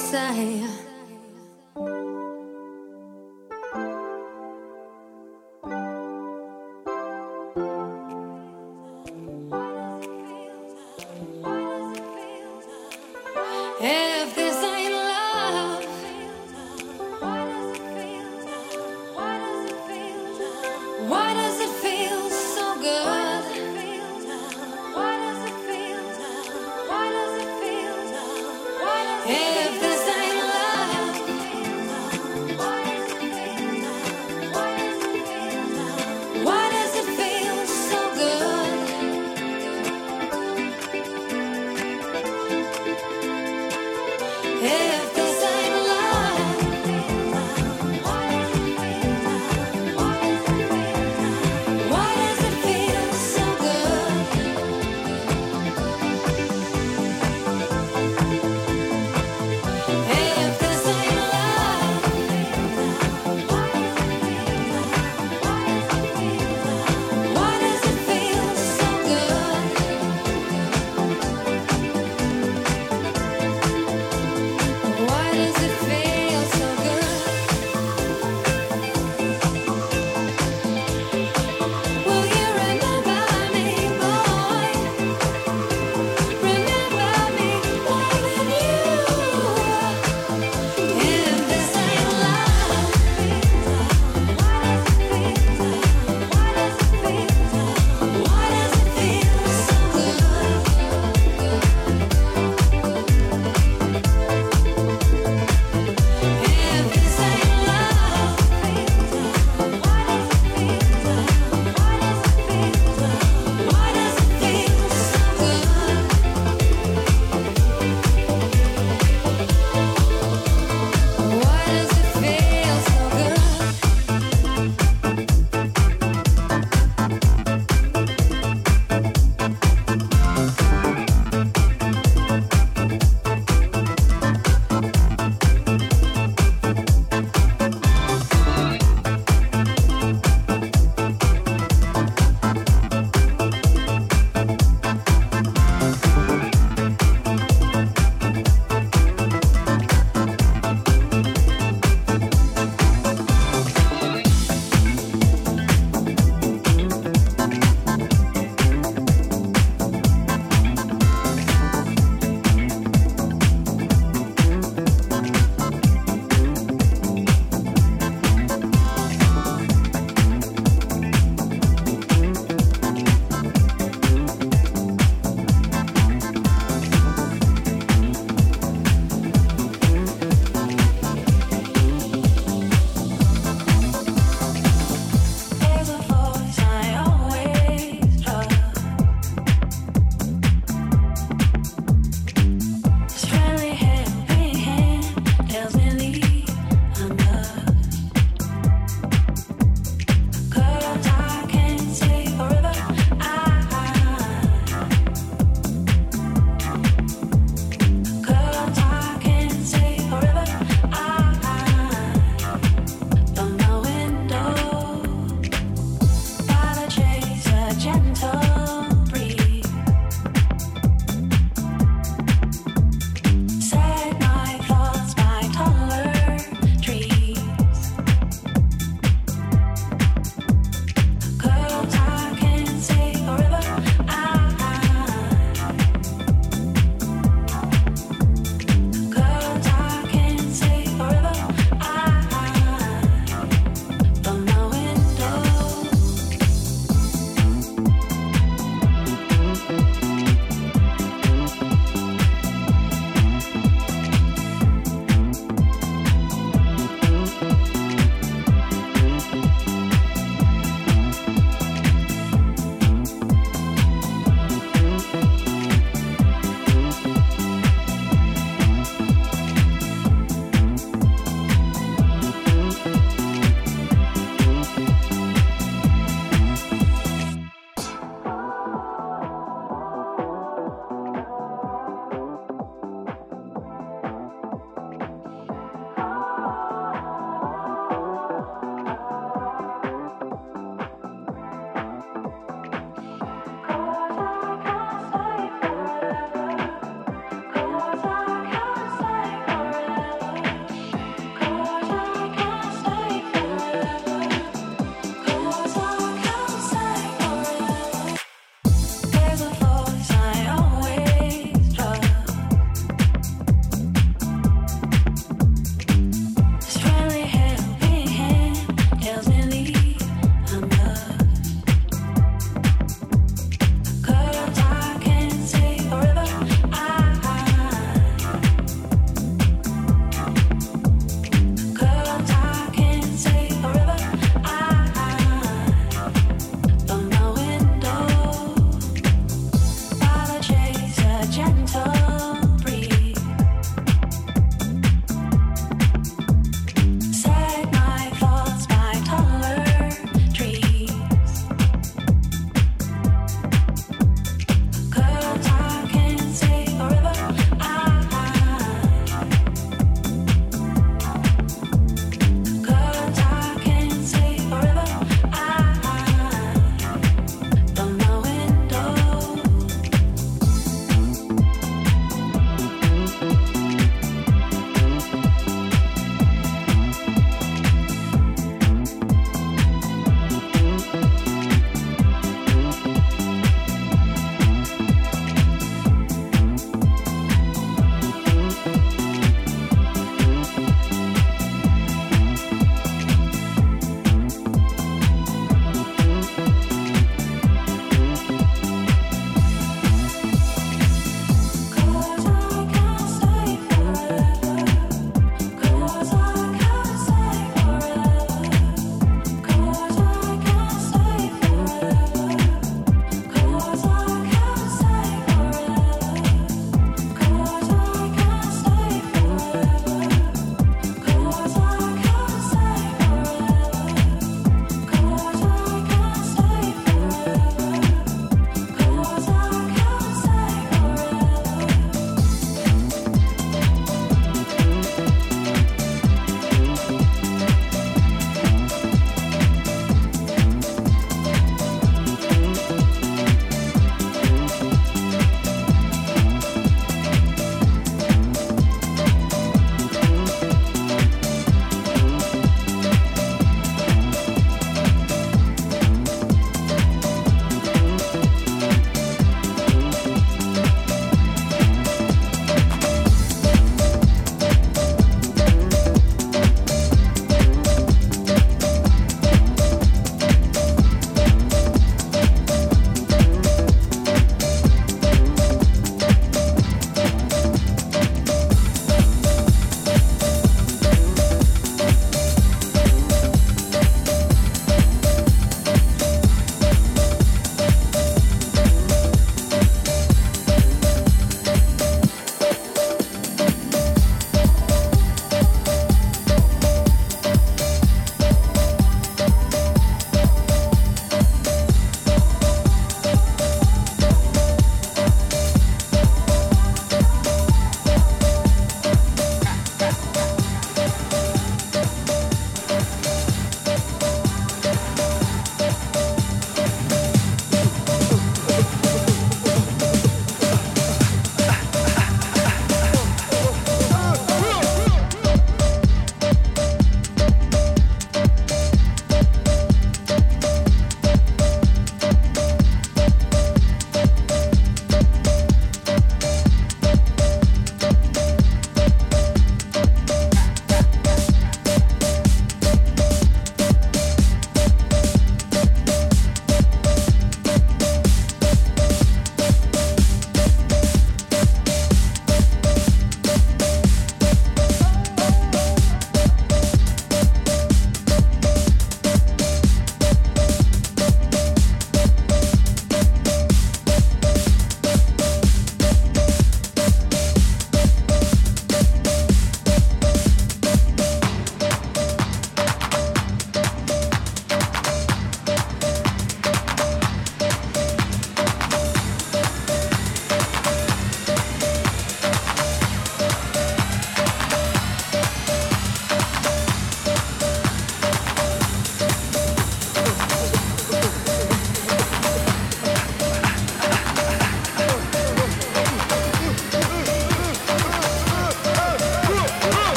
say.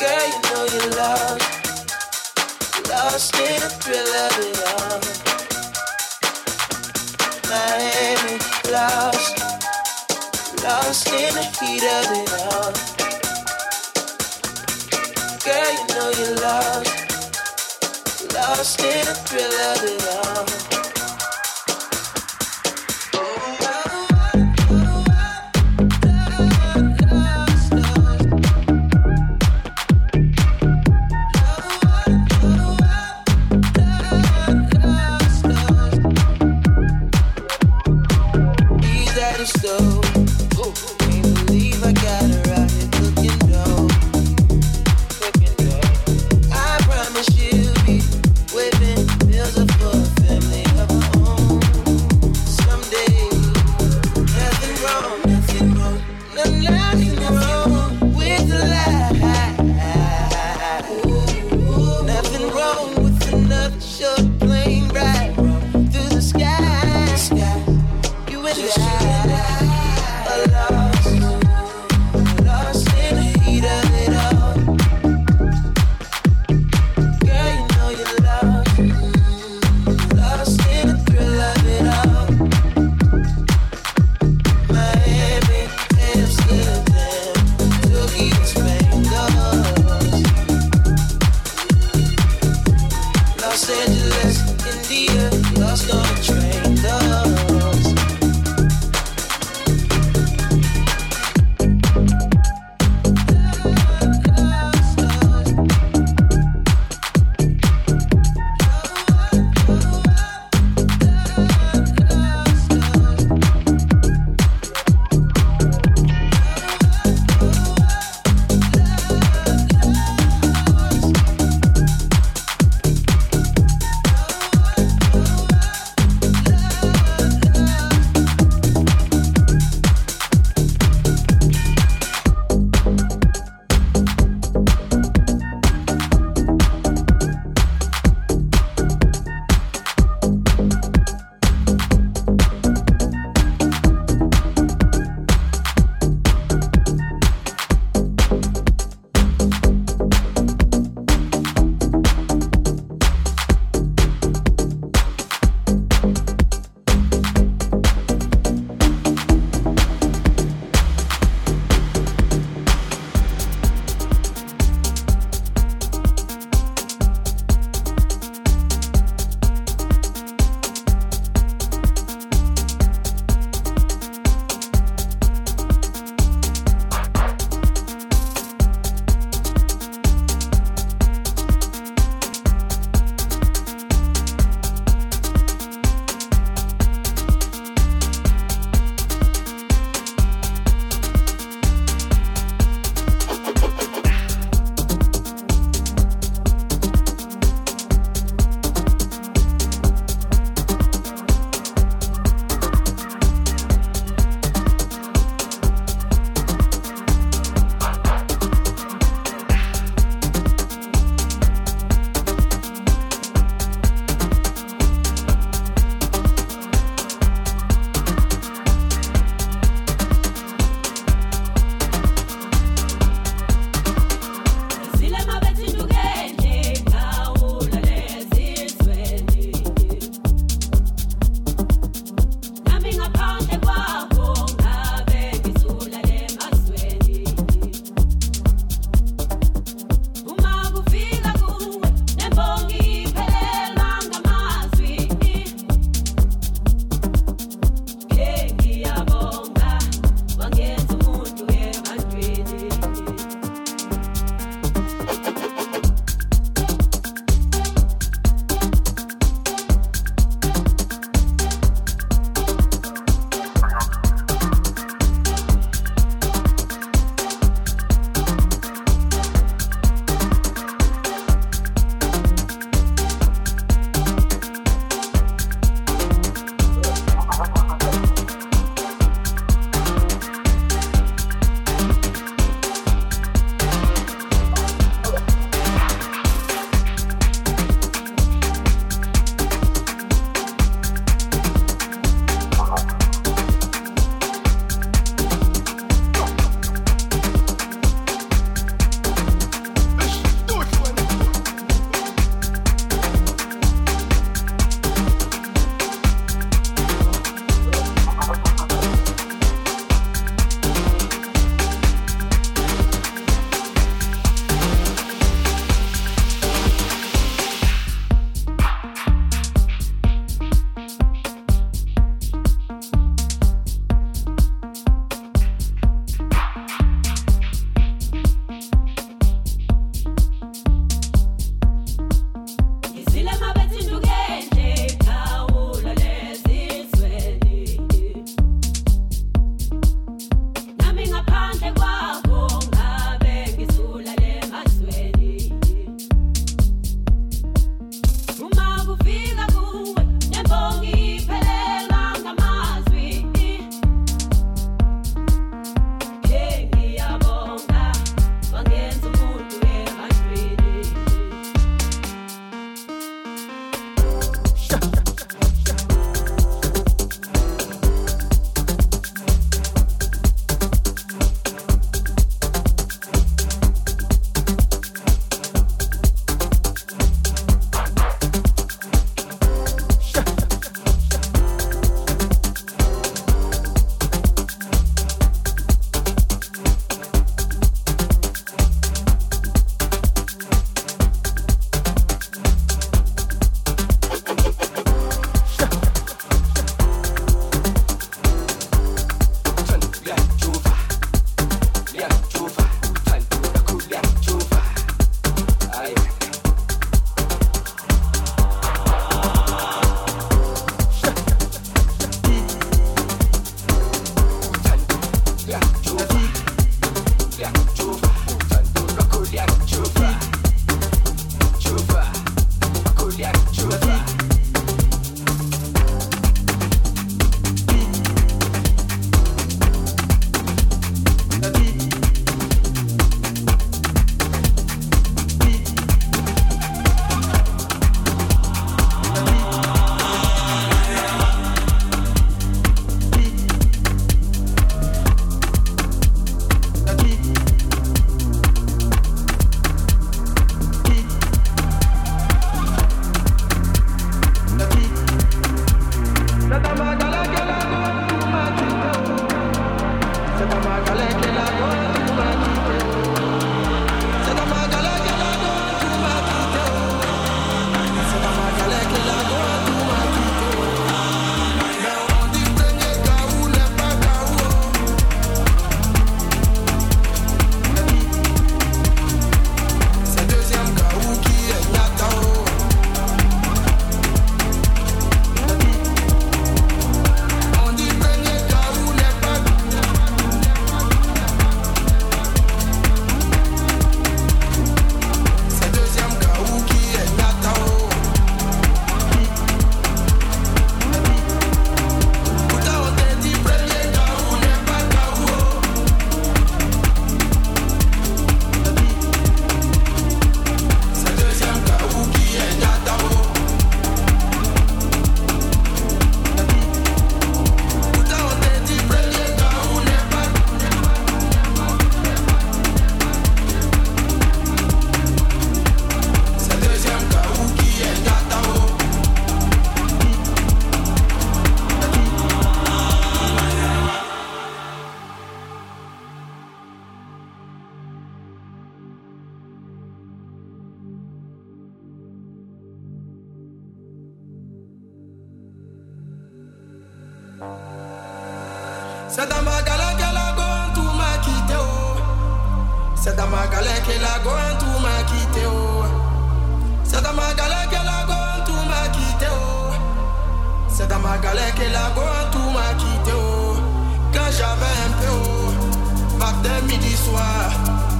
girl you know you are Lost in the thrill of it all. Miami, lost. Lost in the heat of it all. Girl, you know you Lost in the thrill of it all.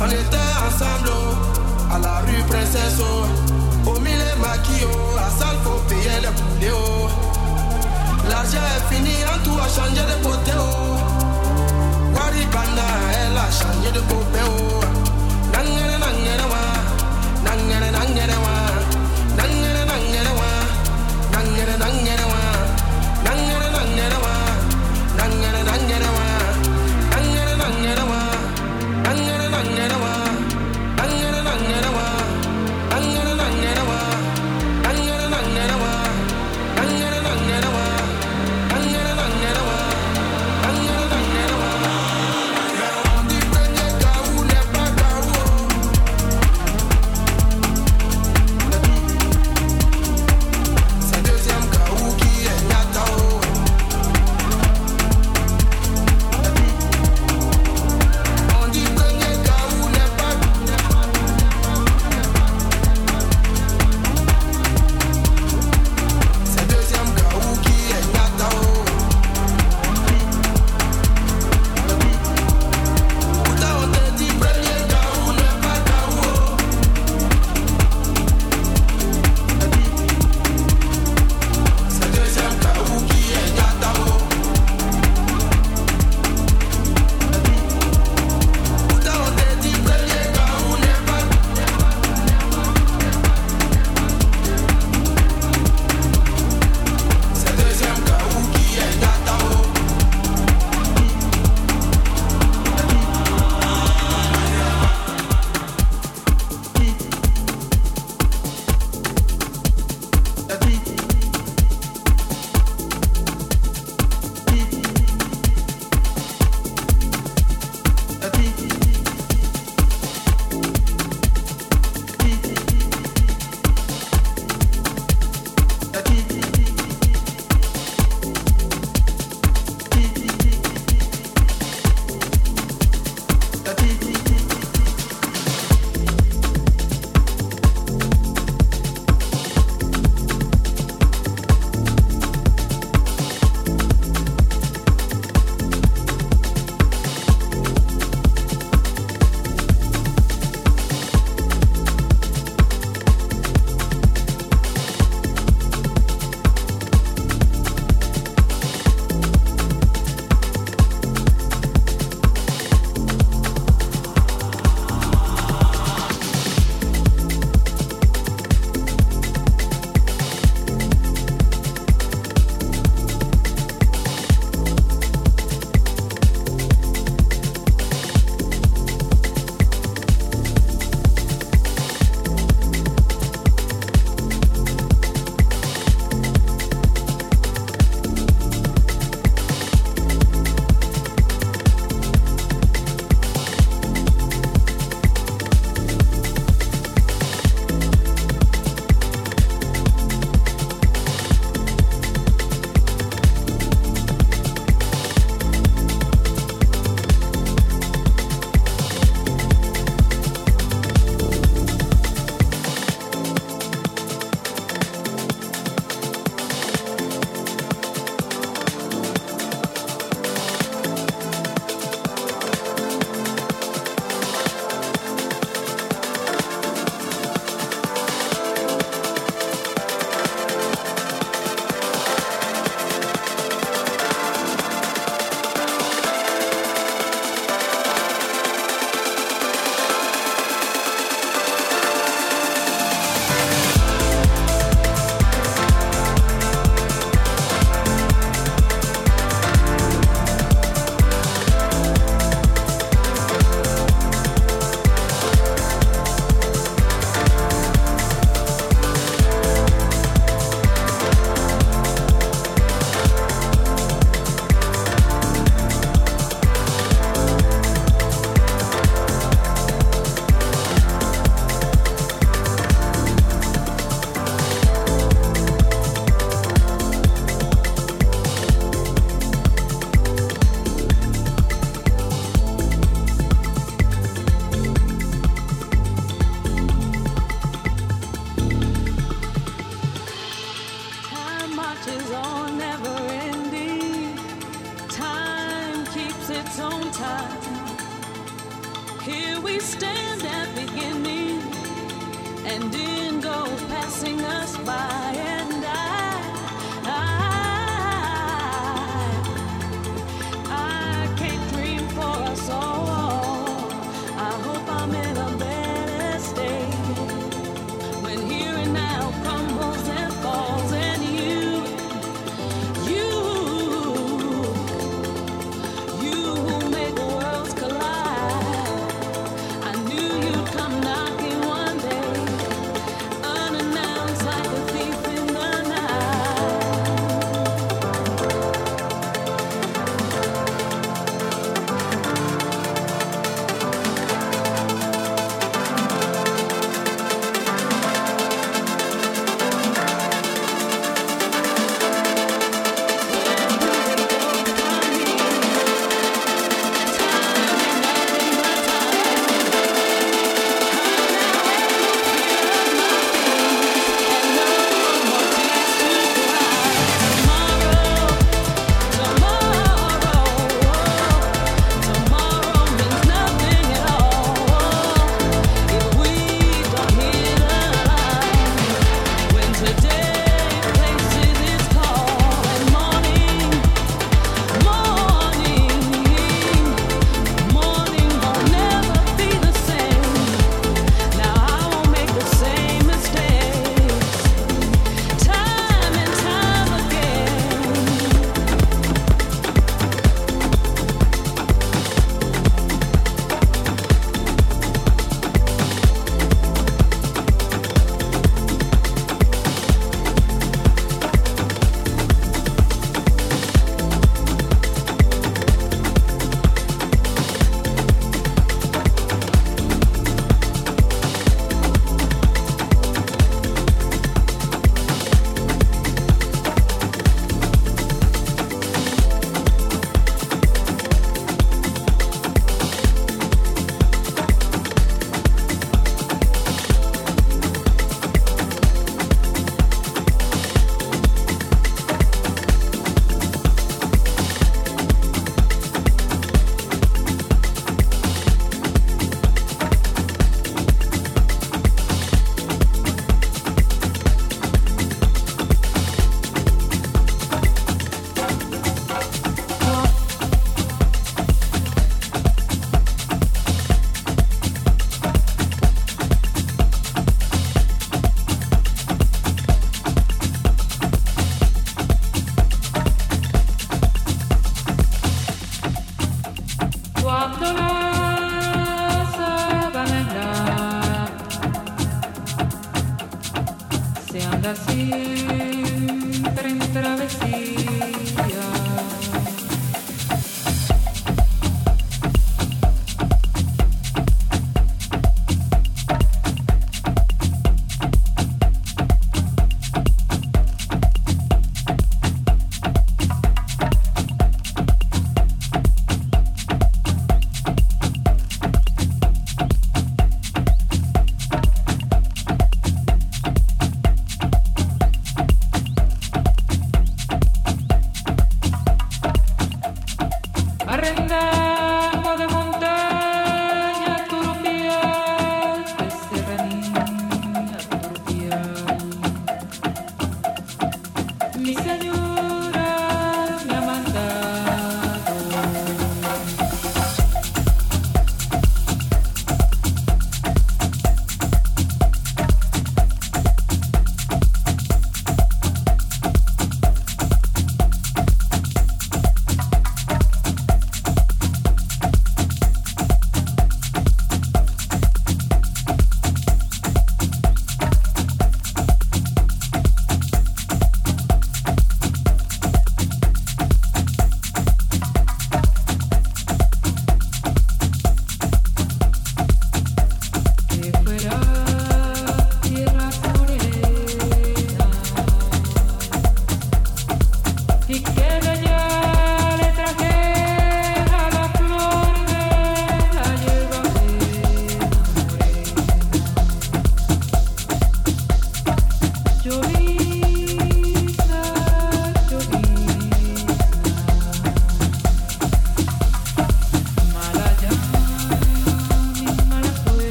on était ensemble oh, à la rue Princesse. Oh. Au milieu maquillot, oh, à salle faut payer les poulets. L'argent est fini, en tout a changé de côté. Wari Banda, elle a changé de copain. Nangere, nangere, wa. Nangere, wa.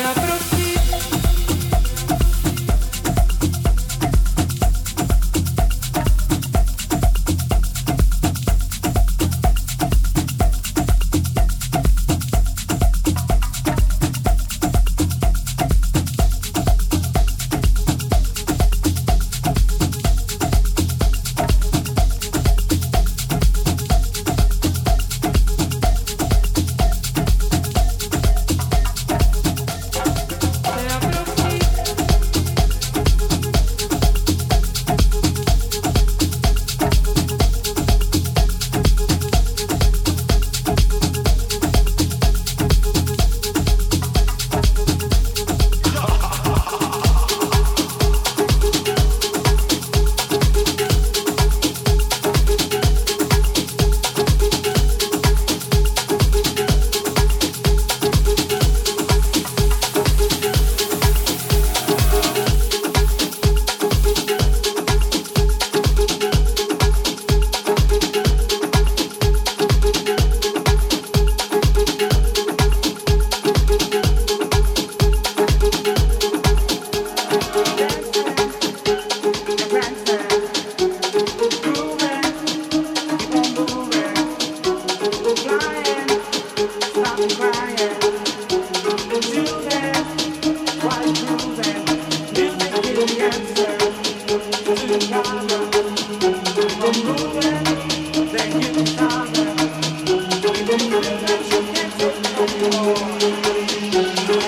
Yeah. đúng đúng đúng đúng đúng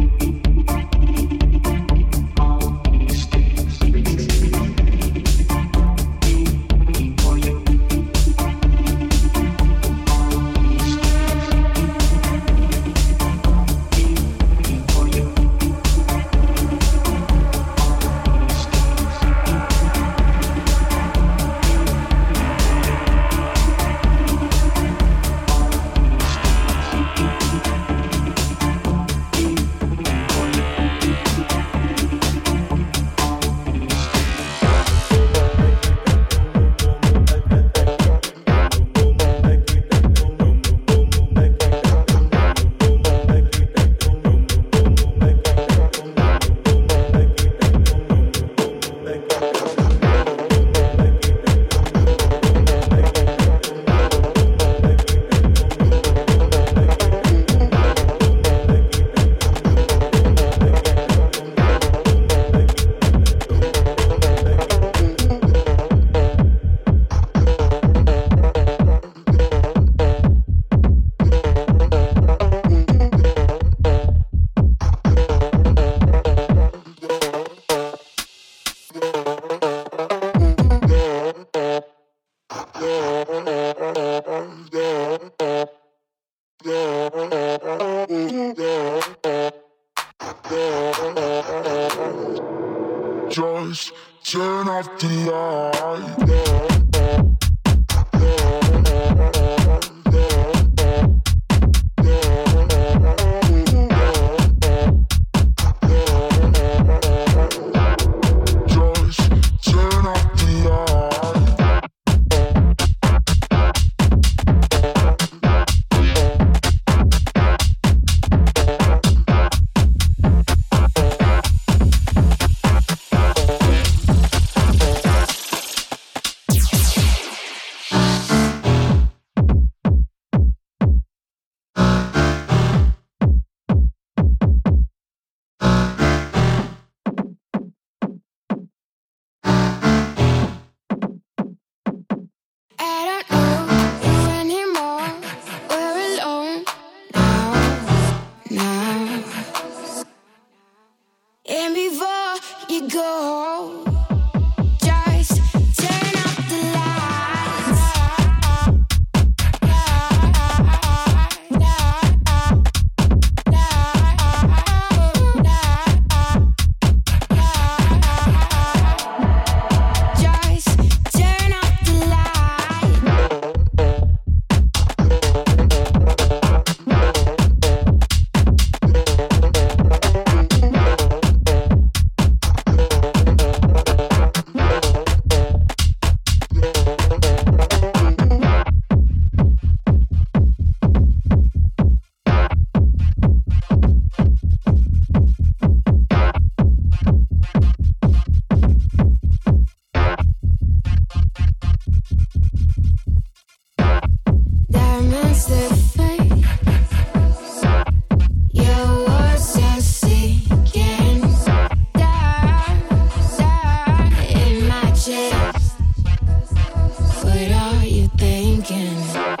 what are you thinking?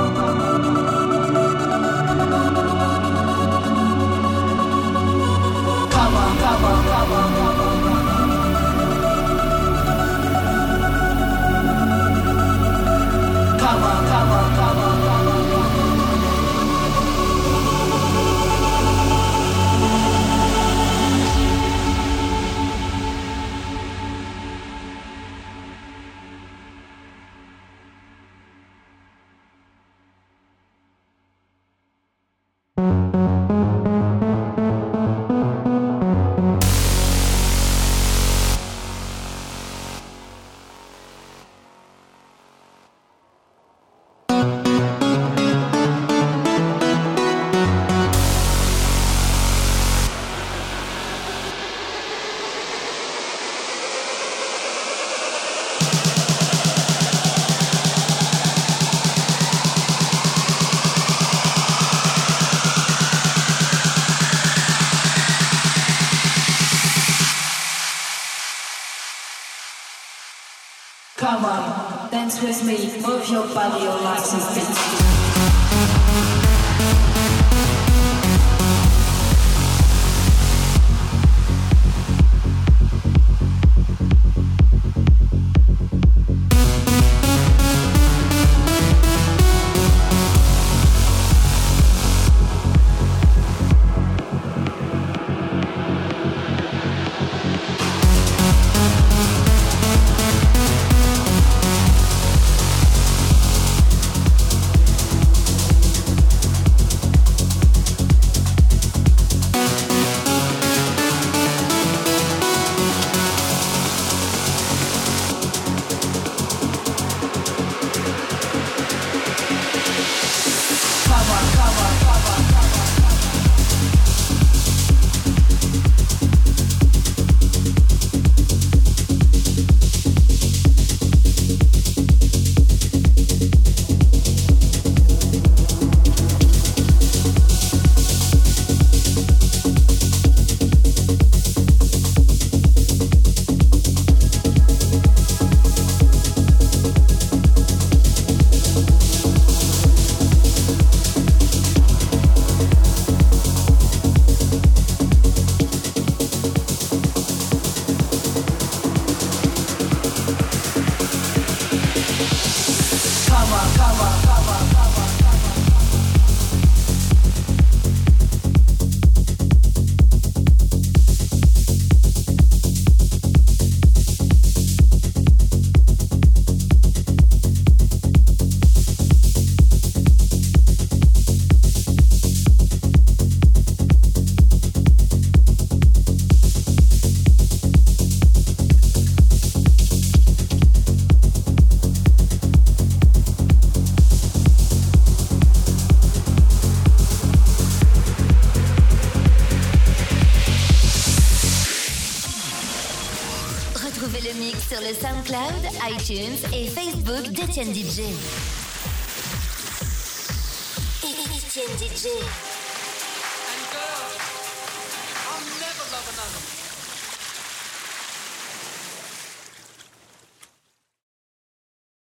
dance with me, move your body, your life is beat. Étienne DJ.